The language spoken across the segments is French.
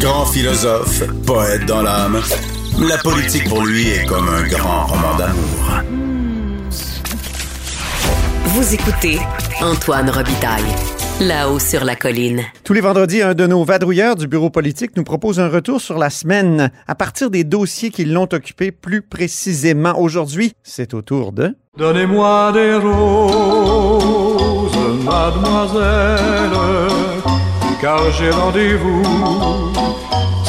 Grand philosophe, poète dans l'âme, la politique pour lui est comme un grand roman d'amour. Vous écoutez Antoine Robitaille, là-haut sur la colline. Tous les vendredis, un de nos vadrouilleurs du bureau politique nous propose un retour sur la semaine à partir des dossiers qui l'ont occupé plus précisément. Aujourd'hui, c'est au tour de... Donnez-moi des roses, mademoiselle, car j'ai rendez-vous.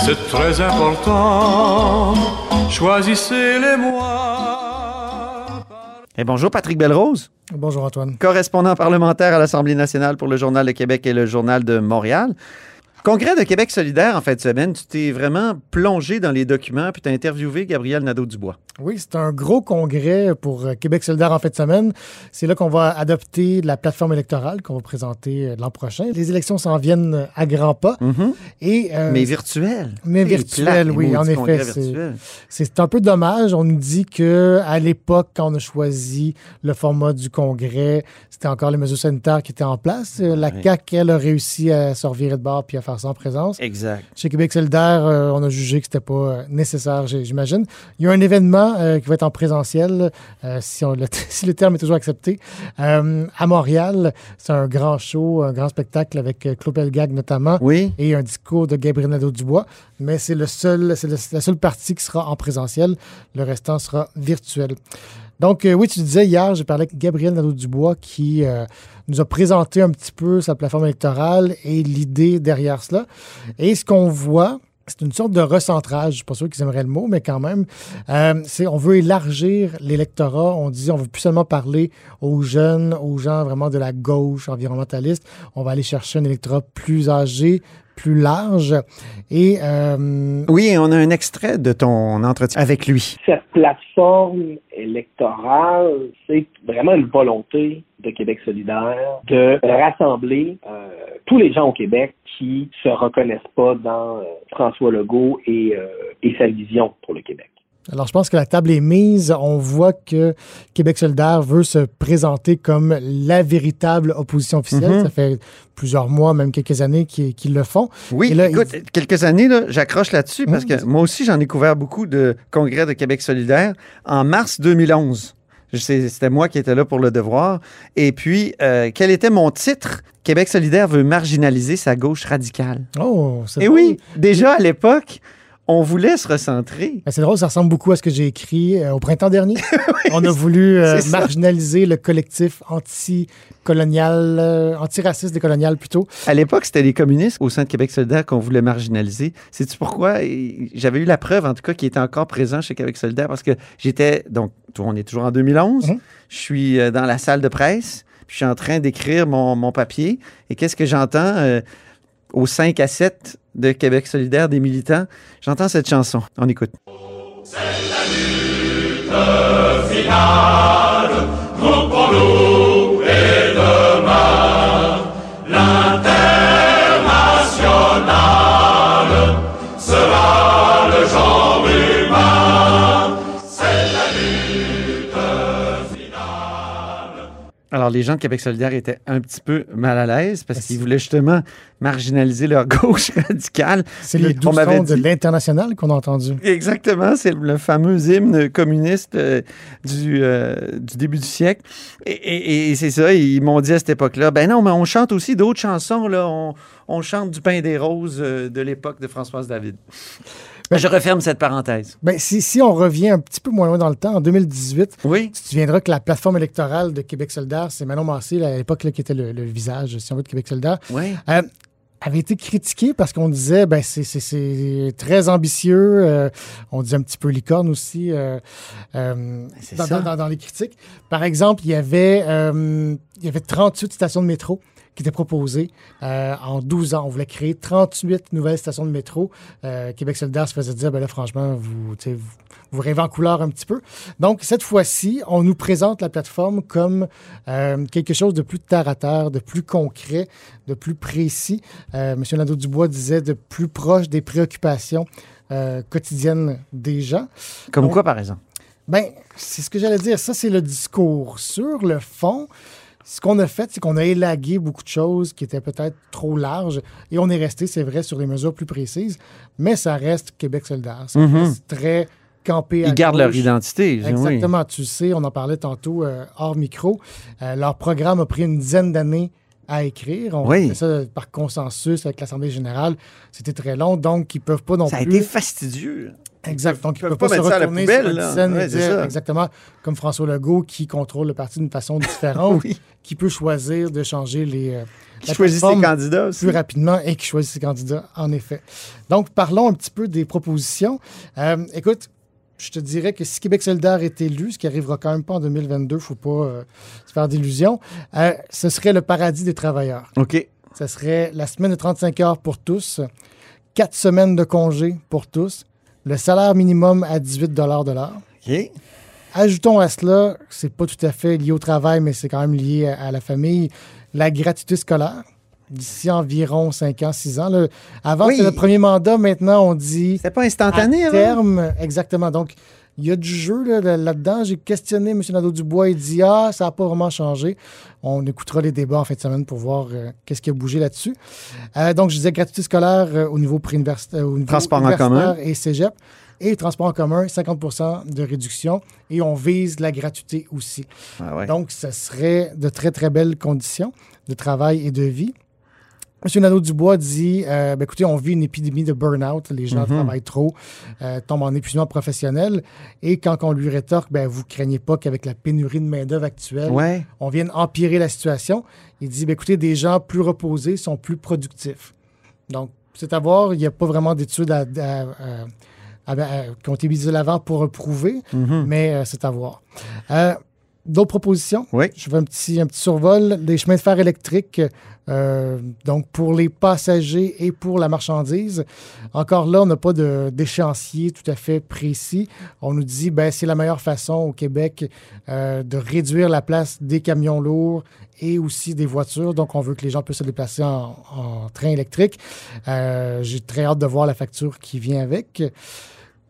C'est très important. Choisissez-les-moi. Et bonjour Patrick Belrose, Bonjour Antoine. correspondant parlementaire à l'Assemblée nationale pour le Journal de Québec et le Journal de Montréal. Congrès de Québec solidaire en fin de semaine, tu t'es vraiment plongé dans les documents puis tu as interviewé Gabriel Nadeau-Dubois. Oui, c'est un gros congrès pour euh, Québec solidaire en fin de semaine. C'est là qu'on va adopter la plateforme électorale qu'on va présenter euh, l'an prochain. Les élections s'en viennent à grands pas. Et, euh, Mais virtuel. mais C'est virtuel, plate, les oui, en effet. c'est- un peu dommage. On nous dit que à l'époque, quand on a choisi le format du congrès, c'était encore les mesures sanitaires qui étaient en place. Euh, La Ouais. CAQ, elle, a réussi à se revirer de bord puis à faire ça en présence. Exact. Chez Québec solidaire, euh, on a jugé que c'était pas euh, nécessaire, j'imagine. Il y a un événement euh, qui va être en présentiel, euh, si, on- le, si le terme est toujours accepté, à Montréal. C'est un grand show, un grand spectacle avec Claude Pelgag notamment. Oui. Et un discours de Gabriel Nadeau-Dubois. Mais c'est le seul, c'est la seule partie qui sera en présentiel. Le restant sera virtuel. Donc, euh, oui, tu disais hier, j'ai parlé avec Gabriel Nadeau-Dubois qui euh, nous a présenté un petit peu sa plateforme électorale et l'idée derrière cela. Et ce qu'on voit, c'est une sorte de recentrage. Je ne suis pas sûr qu'ils aimeraient le mot, mais quand même, euh, c'est on veut élargir l'électorat. On dit on veut plus seulement parler aux jeunes, aux gens vraiment de la gauche environnementaliste. On va aller chercher un électorat plus âgé, plus large. Et euh, Oui, on a un extrait de ton entretien avec lui. cette plateforme électorale, c'est vraiment une volonté de Québec solidaire de rassembler euh, tous les gens au Québec qui se reconnaissent pas dans euh, François Legault et, euh, et sa vision pour le Québec. Alors, je pense que la table est mise. On voit que Québec solidaire veut se présenter comme la véritable opposition officielle. Mhm. Ça fait plusieurs mois, même quelques années qu'ils le font. Oui, là, écoute, quelques années, là, j'accroche là-dessus parce Mhm. que moi aussi, j'en ai couvert beaucoup de congrès de Québec solidaire en mars 2011. Je sais, C'était moi qui étais là pour le devoir. Et puis, euh, quel était mon titre? Québec solidaire veut marginaliser sa gauche radicale. Oh, c'est Et oui, déjà à l'époque, on voulait se recentrer. Ben, C'est drôle, ça ressemble beaucoup à ce que j'ai écrit euh, au printemps dernier. On a voulu euh, marginaliser le collectif anti-colonial, euh, antiraciste décolonial plutôt. À l'époque, c'était les communistes au sein de Québec solidaire qu'on voulait marginaliser. Sais-tu pourquoi? J'avais eu la preuve, en tout cas, qui était encore présent chez Québec solidaire parce que j'étais, donc, on est toujours en 2011. Mhm. Je suis euh, dans la salle de presse, puis je suis en train d'écrire mon, mon papier. Et qu'est-ce que j'entends au 5 à 7 de Québec solidaire des militants? J'entends cette chanson. On écoute. Alors, les gens de Québec solidaire étaient un petit peu mal à l'aise parce qu'ils voulaient justement marginaliser leur gauche radicale. C'est Puis le doux de l'international qu'on a entendu. Exactement, c'est le fameux hymne communiste euh, du, euh, du début du siècle. Et, et- et c'est ça, ils m'ont dit à cette époque-là, ben non, mais on chante aussi d'autres chansons, là. On, on chante du pain des roses euh, de l'époque de Françoise David. Ben- Je referme cette parenthèse. Ben, si, si on revient un petit peu moins loin dans le temps, en 2018, Oui. tu te souviendras que la plateforme électorale de Québec solidaire, c'est Manon Massé, là, à l'époque, qui était le, le visage, si on veut, de Québec solidaire, Oui. euh, avait été critiquée parce qu'on disait, ben, c'est- c'est c'est très ambitieux. euh, on disait un petit peu licorne aussi euh, C'est dans, dans- dans- dans les critiques. Par exemple, il y avait, il y avait 38 stations de métro qui étaient proposées euh, en 12 ans. On voulait créer 38 nouvelles stations de métro. Euh, Québec solidaire se faisait dire, ben là, franchement, vous, vous, vous rêvez en couleur un petit peu. Donc, cette fois-ci, on nous présente la plateforme comme euh, quelque chose de plus terre à terre, de plus concret, de plus précis. Euh, M. Nadeau-Dubois disait de plus proche des préoccupations quotidiennes des gens. Comme Donc, quoi, par exemple? Ben, c'est ce que j'allais dire. Ça, c'est le discours. Sur le fond, Ce qu'on a fait, c'est qu'on a élagué beaucoup de choses qui étaient peut-être trop larges et on est resté, c'est vrai, sur les mesures plus précises, mais ça reste Québec solidaire. Ça Mhm. reste très campé à Ils gardent leur identité. oui. Exactement, tu sais, on en parlait tantôt euh, hors micro. Euh, leur programme a pris une dizaine d'années à écrire. On Oui. fait ça par consensus avec l'Assemblée générale. C'était très long, donc ils peuvent pas non Ça a plus. été fastidieux. Exact. Donc, ils ne peuvent pas, pas se mettre ça à la retourner poubelle, sur la Ouais, et dire exactement comme François Legault qui contrôle le parti d'une façon différente, Oui. qui peut choisir de changer les. euh, Qui choisit ses candidats aussi. plus rapidement et qui choisit ses candidats, en effet. Donc, parlons un petit peu des propositions. Euh, écoute, je te dirais que si Québec solidaire est élu, ce qui arrivera quand même pas en 2022, il ne faut pas euh, se faire d'illusions, ce serait le paradis des travailleurs. OK. Ce serait la semaine de 35 heures pour tous, quatre semaines de congé pour tous, le salaire minimum à 18 de l'heure. OK. Ajoutons à cela, c'est pas tout à fait lié au travail, mais c'est quand même lié à, à la famille, la gratuité scolaire. D'ici environ 5 ans, 6 ans. là. Avant, Oui. c'était le premier mandat. Maintenant, on dit C'était pas instantané à avant? terme. Exactement. Donc, il y a du jeu là, là- là-dedans. J'ai questionné M. Nadeau-Dubois. Il dit Ah, ça n'a pas vraiment changé. On écoutera les débats en fin de semaine pour voir euh, qu'est-ce qui a bougé là-dessus. Euh, donc, je disais gratuité scolaire euh, au niveau préuniversitaire, au niveau Transport en commun. et cégep. Et transport en commun, 50% de réduction. Et on vise la gratuité aussi. Ah ouais. Donc, ce serait de très, très belles conditions de travail et de vie. M. Nadeau-Dubois dit euh, ben, écoutez, on vit une épidémie de burn-out. Les gens travaillent trop, euh, tombent en épuisement professionnel. Et quand on lui rétorque ben, vous craignez pas qu'avec la pénurie de main-d'œuvre actuelle, Ouais. on vienne empirer la situation. Il dit ben, écoutez, des gens plus reposés sont plus productifs. Donc, c'est à voir. Il n'y a pas vraiment d'études à, à- à- à- à- qui ont été mises de l'avant pour le prouver, Mhm. mais euh, c'est à voir. D'autres propositions? Oui. Je fais un petit, un petit survol. Les chemins de fer électriques, euh, donc pour les passagers et pour la marchandise. Encore là, on n'a pas de- d'échéancier tout à fait précis. On nous dit ben c'est la meilleure façon au Québec euh, de réduire la place des camions lourds et aussi des voitures. Donc, on veut que les gens puissent se déplacer en, en train électrique. Euh, J'ai très hâte de voir la facture qui vient avec.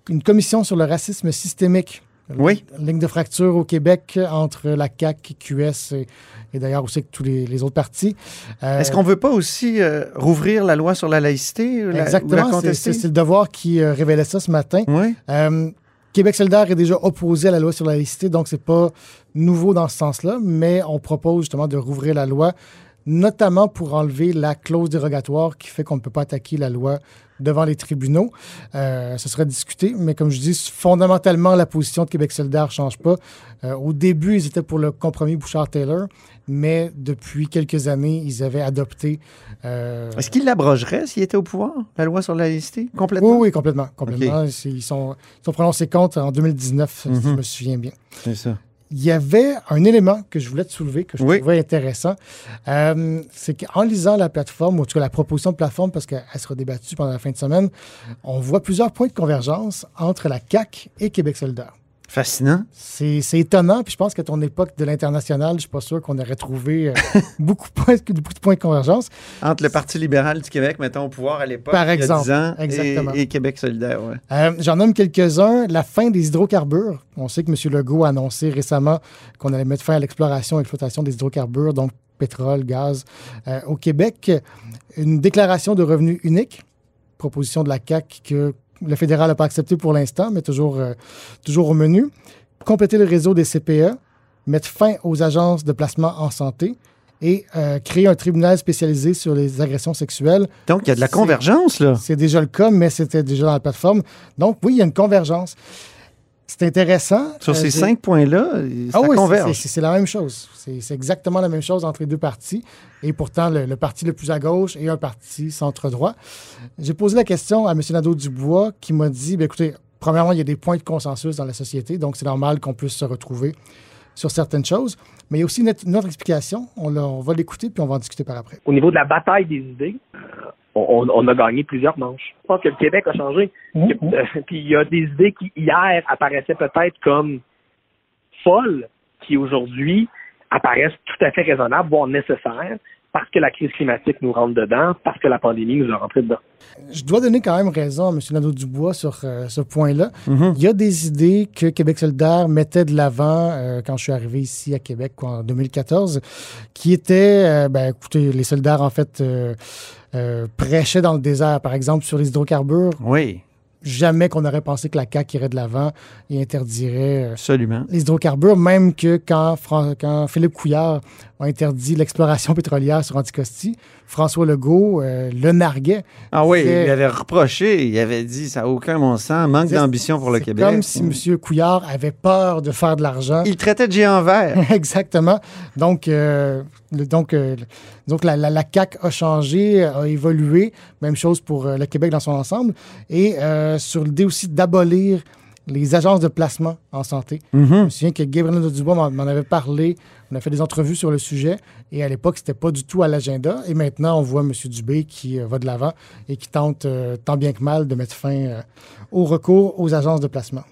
Une commission sur le racisme systémique. Oui. Ligne de fracture au Québec entre la CAQ, QS et, et d'ailleurs aussi avec tous les, les autres partis. Euh, Est-ce qu'on veut pas aussi euh, rouvrir la loi sur la laïcité ou la Exactement, c'est- le devoir qui euh, révélait ça ce matin. Oui. Euh, Québec solidaire est déjà opposé à la loi sur la laïcité, donc c'est pas nouveau dans ce sens-là, mais on propose justement de rouvrir la loi, notamment pour enlever la clause dérogatoire qui fait qu'on ne peut pas attaquer la loi devant les tribunaux. Euh, ce serait discuté, mais comme je dis, fondamentalement, la position de Québec solidaire ne change pas. Euh, au début, ils étaient pour le compromis Bouchard-Taylor, mais depuis quelques années, ils avaient adopté... euh, Est-ce qu'il l'abrogerait s'il était au pouvoir, la loi sur la laïcité? Complètement? oui, oui, complètement. complètement. Ils, sont, ils sont prononcés contre en 2019, si je Mhm. me souviens bien. C'est ça. Il y avait un élément que je voulais te soulever, que je Oui. trouvais intéressant. Euh, c'est qu'en lisant la plateforme, ou en tout cas la proposition de plateforme, parce qu'elle sera débattue pendant la fin de semaine, on voit plusieurs points de convergence entre la CAQ et Québec solidaire. Fascinant. C'est étonnant, puis je pense qu'à ton époque de l'international, je suis pas sûr qu'on aurait trouvé euh, beaucoup, de points, beaucoup de points de convergence? Entre le Parti libéral du Québec, mettons, au pouvoir à l'époque, Par il y a exemple, 10 ans, exactement. Et, et Québec solidaire, ouais. Euh, J'en nomme quelques-uns. La fin des hydrocarbures. On sait que M. Legault a annoncé récemment qu'on allait mettre fin à l'exploration et l'exploitation des hydrocarbures, donc pétrole, gaz, euh, au Québec. Une déclaration de revenus unique, proposition de la CAC que le fédéral n'a pas accepté pour l'instant, mais toujours, euh, toujours au menu. Compléter le réseau des CPE, mettre fin aux agences de placement en santé et euh, créer un tribunal spécialisé sur les agressions sexuelles Donc, il y a de la convergence, là. c'est déjà le cas, mais c'était déjà dans la plateforme. Donc, oui, il y a une convergence. C'est intéressant. Sur Euh, ces cinq points-là, ça Ah oui, c'est- converge. c'est- c'est la même chose. C'est c'est exactement la même chose entre les deux partis. Et pourtant, le, le parti le plus à gauche et un parti centre-droit. J'ai posé la question à M. Nadeau-Dubois qui m'a dit, ben, écoutez, premièrement, il y a des points de consensus dans la société, donc c'est normal qu'on puisse se retrouver sur certaines choses. Mais il y a aussi une, autre- une autre explication. On, on va l'écouter, puis on va en discuter par après. Au niveau de la bataille des idées, euh, on, on a gagné plusieurs manches. Je pense que le Québec a changé. Mmh. Euh, Puis il y a des idées qui, hier, apparaissaient peut-être comme folles, qui aujourd'hui apparaissent tout à fait raisonnables, voire nécessaires. parce que la crise climatique nous rentre dedans, parce que la pandémie nous a rentré dedans. Je dois donner quand même raison à M. Nadeau-Dubois sur euh, ce point-là. Mhm. Il y a des idées que Québec solidaire mettait de l'avant euh, quand je suis arrivé ici à Québec quoi, en 2014, qui étaient, euh, ben, écoutez, les solidaires, en fait, euh, euh, prêchaient dans le désert, par exemple, sur les hydrocarbures. Oui, Jamais qu'on aurait pensé que la CAQ irait de l'avant et interdirait euh, absolument. les hydrocarbures, même que quand, Fran- quand Philippe Couillard a interdit l'exploration pétrolière sur Anticosti, François Legault euh, le narguait. Ah oui, il avait reproché, il avait dit ça n'a aucun bon sens, manque d'ambition pour le Québec. comme si M. Couillard avait peur de faire de l'argent. Il traitait de géant vert. Exactement. Donc, euh, le- donc, euh, donc la, la, la CAQ a changé, a évolué. Même chose pour le Québec dans son ensemble. Et sur l'idée aussi d'abolir les agences de placement en santé. Je me souviens que Gabriel Dubois m'en- m'en avait parlé. On a fait des entrevues sur le sujet. Et à l'époque, c'était pas du tout à l'agenda. Et maintenant, on voit M. Dubé qui euh, va de l'avant et qui tente, euh, tant bien que mal, de mettre fin euh, au recours aux agences de placement.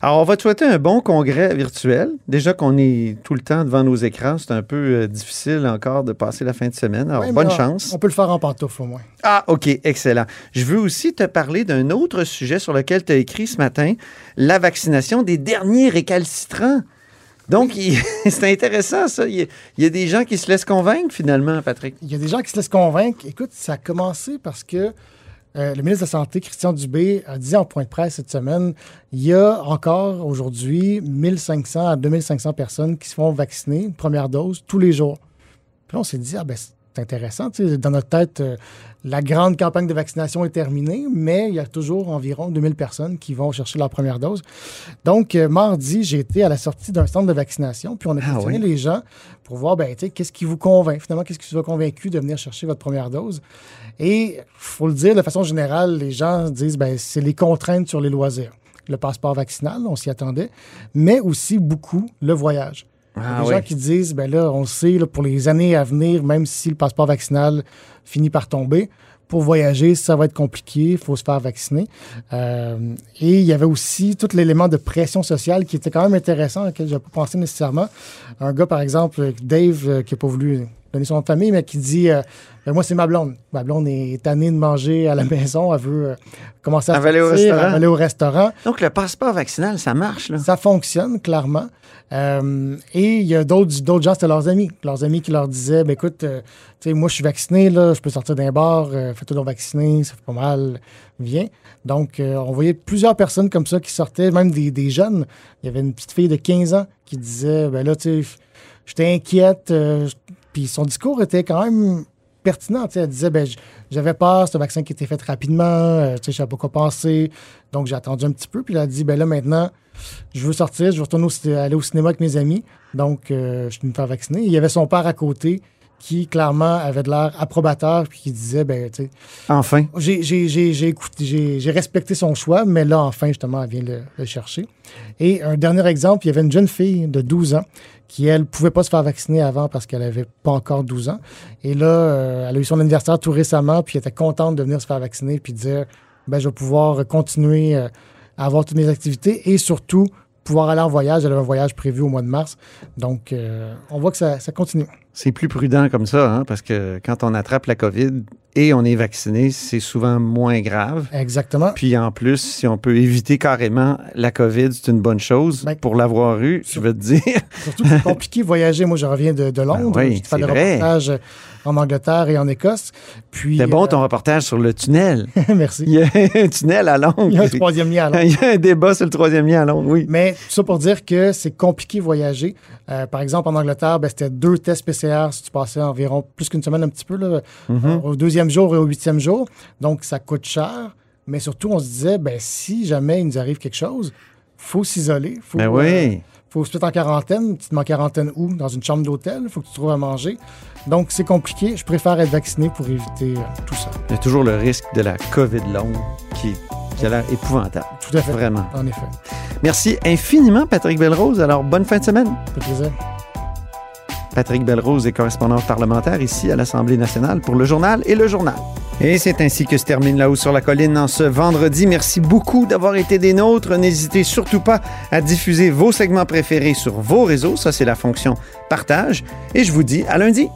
Alors, on va te souhaiter un bon congrès virtuel. Déjà qu'on est tout le temps devant nos écrans, c'est un peu euh, difficile encore de passer la fin de semaine. Alors, bonne on- chance. On peut le faire en pantoufle au moins. Ah, OK, excellent. Je veux aussi te parler d'un autre sujet sur lequel tu as écrit ce matin, la vaccination des derniers récalcitrants. Donc, c'est intéressant, ça. Il y, a, il y a des gens qui se laissent convaincre, finalement, Patrick. Il y a des gens qui se laissent convaincre. Écoute, ça a commencé parce que euh, le ministre de la Santé, Christian Dubé, a dit en point de presse cette semaine il y a encore aujourd'hui 1500 à 2500 personnes qui se font vacciner première dose tous les jours. Puis là, on s'est dit, ah ben, c'est intéressant. tu sais, Dans notre tête, euh, la grande campagne de vaccination est terminée, mais il y a toujours environ 2000 personnes qui vont chercher leur première dose. Donc, euh, mardi, j'ai été à la sortie d'un centre de vaccination, puis on a Ah questionné oui? les gens pour voir, ben, tu sais, qu'est-ce qui vous convainc, finalement, qu'est-ce qui vous a convaincu de venir chercher votre première dose? Et, faut le dire, de façon générale, les gens disent, ben, c'est les contraintes sur les loisirs. Le passeport vaccinal, on s'y attendait, mais aussi beaucoup le voyage. Ah des gens qui disent, ben là, on le sait, là, pour les années à venir, même si le passeport vaccinal finit par tomber, pour voyager, ça va être compliqué, il faut se faire vacciner. Euh, et il y avait aussi tout l'élément de pression sociale qui était quand même intéressant, auquel je n'avais pas pensé nécessairement. Un gars, par exemple, Dave, euh, qui n'a pas voulu donner son nom de famille, mais qui dit euh, Ben, Moi, c'est ma blonde. Ma blonde est tannée de manger à la maison, elle veut euh, commencer à aller au restaurant. au. Donc, le passeport vaccinal, ça marche, là? Ça fonctionne, clairement. Euh, et il y a d'autres d'autres gens, c'était leurs amis. Leurs amis qui leur disaient ben, écoute, tu sais, moi, je suis vacciné, là, je peux sortir d'un bar, fais-toi donc vacciner, ça fait pas mal, viens. Donc, on voyait plusieurs personnes comme ça qui sortaient, même des, des jeunes. Il y avait une petite fille de 15 ans qui disait ben là, tu sais, j'étais inquiète. euh, puis son discours était quand même pertinent. Elle disait ben, j'avais peur, un vaccin qui était fait rapidement, euh, je savais pas quoi penser. Donc, j'ai attendu un petit peu. Puis elle a dit ben là, maintenant, je veux sortir, je veux retourner aller au cinéma avec mes amis. Donc, euh, je suis me faire vacciner. Il y avait son père à côté qui, clairement, avait de l'air approbateur, puis qui disait, ben, tu sais, Enfin. j'ai- j'ai j'ai- j'ai écouté- j'ai- j'ai respecté son choix, mais là, enfin, justement, elle vient le, le chercher. Et un dernier exemple, il y avait une jeune fille de 12 ans qui, elle, pouvait pas se faire vacciner avant parce qu'elle avait pas encore 12 ans. Et là, euh, elle a eu son anniversaire tout récemment, puis elle était contente de venir se faire vacciner, puis dire, ben, je vais pouvoir continuer euh, à avoir toutes mes activités et surtout pouvoir aller en voyage. Elle avait un voyage prévu au mois de mars. Donc, euh, on voit que ça, ça continue. C'est plus prudent comme ça, hein, parce que quand on attrape la COVID et on est vacciné, c'est souvent moins grave. Exactement. Puis en plus, si on peut éviter carrément la COVID, c'est une bonne chose. Ben, pour l'avoir eu, je veux te dire. Surtout que c'est compliqué de voyager. Moi, je reviens de, de Londres. Ben oui, des vrai. reportages en Angleterre et en Écosse. Puis, C'est bon euh, ton reportage sur le tunnel. merci. Il y a un tunnel à Londres. Il y a un troisième lien à Londres. Il y a un débat sur le troisième lien à Londres, oui. Mais tout ça pour dire que c'est compliqué voyager. Euh, par exemple, en Angleterre, ben, c'était deux tests PCR si tu passais environ plus qu'une semaine, un petit peu, là, Mm-hmm. euh, au deuxième jour et au huitième jour. Donc, ça coûte cher. Mais surtout, on se disait, ben, si jamais il nous arrive quelque chose, faut s'isoler. Faut, Ben euh, oui. Faut se mettre en quarantaine. Tu te mets en quarantaine où? Dans une chambre d'hôtel. Il faut que tu trouves à manger. Donc, c'est compliqué. Je préfère être vacciné pour éviter euh, tout ça. Il y a toujours le risque de la COVID longue qui, qui a l'air épouvantable. Tout à fait. Vraiment. En effet. Merci infiniment, Patrick Belrose. Alors, bonne fin de semaine. Ça plaisir. Patrick Belrose est correspondant parlementaire ici à l'Assemblée nationale pour le journal et le journal. Et c'est ainsi que se termine là-haut sur la colline en ce vendredi. Merci beaucoup d'avoir été des nôtres. N'hésitez surtout pas à diffuser vos segments préférés sur vos réseaux. Ça, c'est la fonction partage. Et je vous dis à lundi.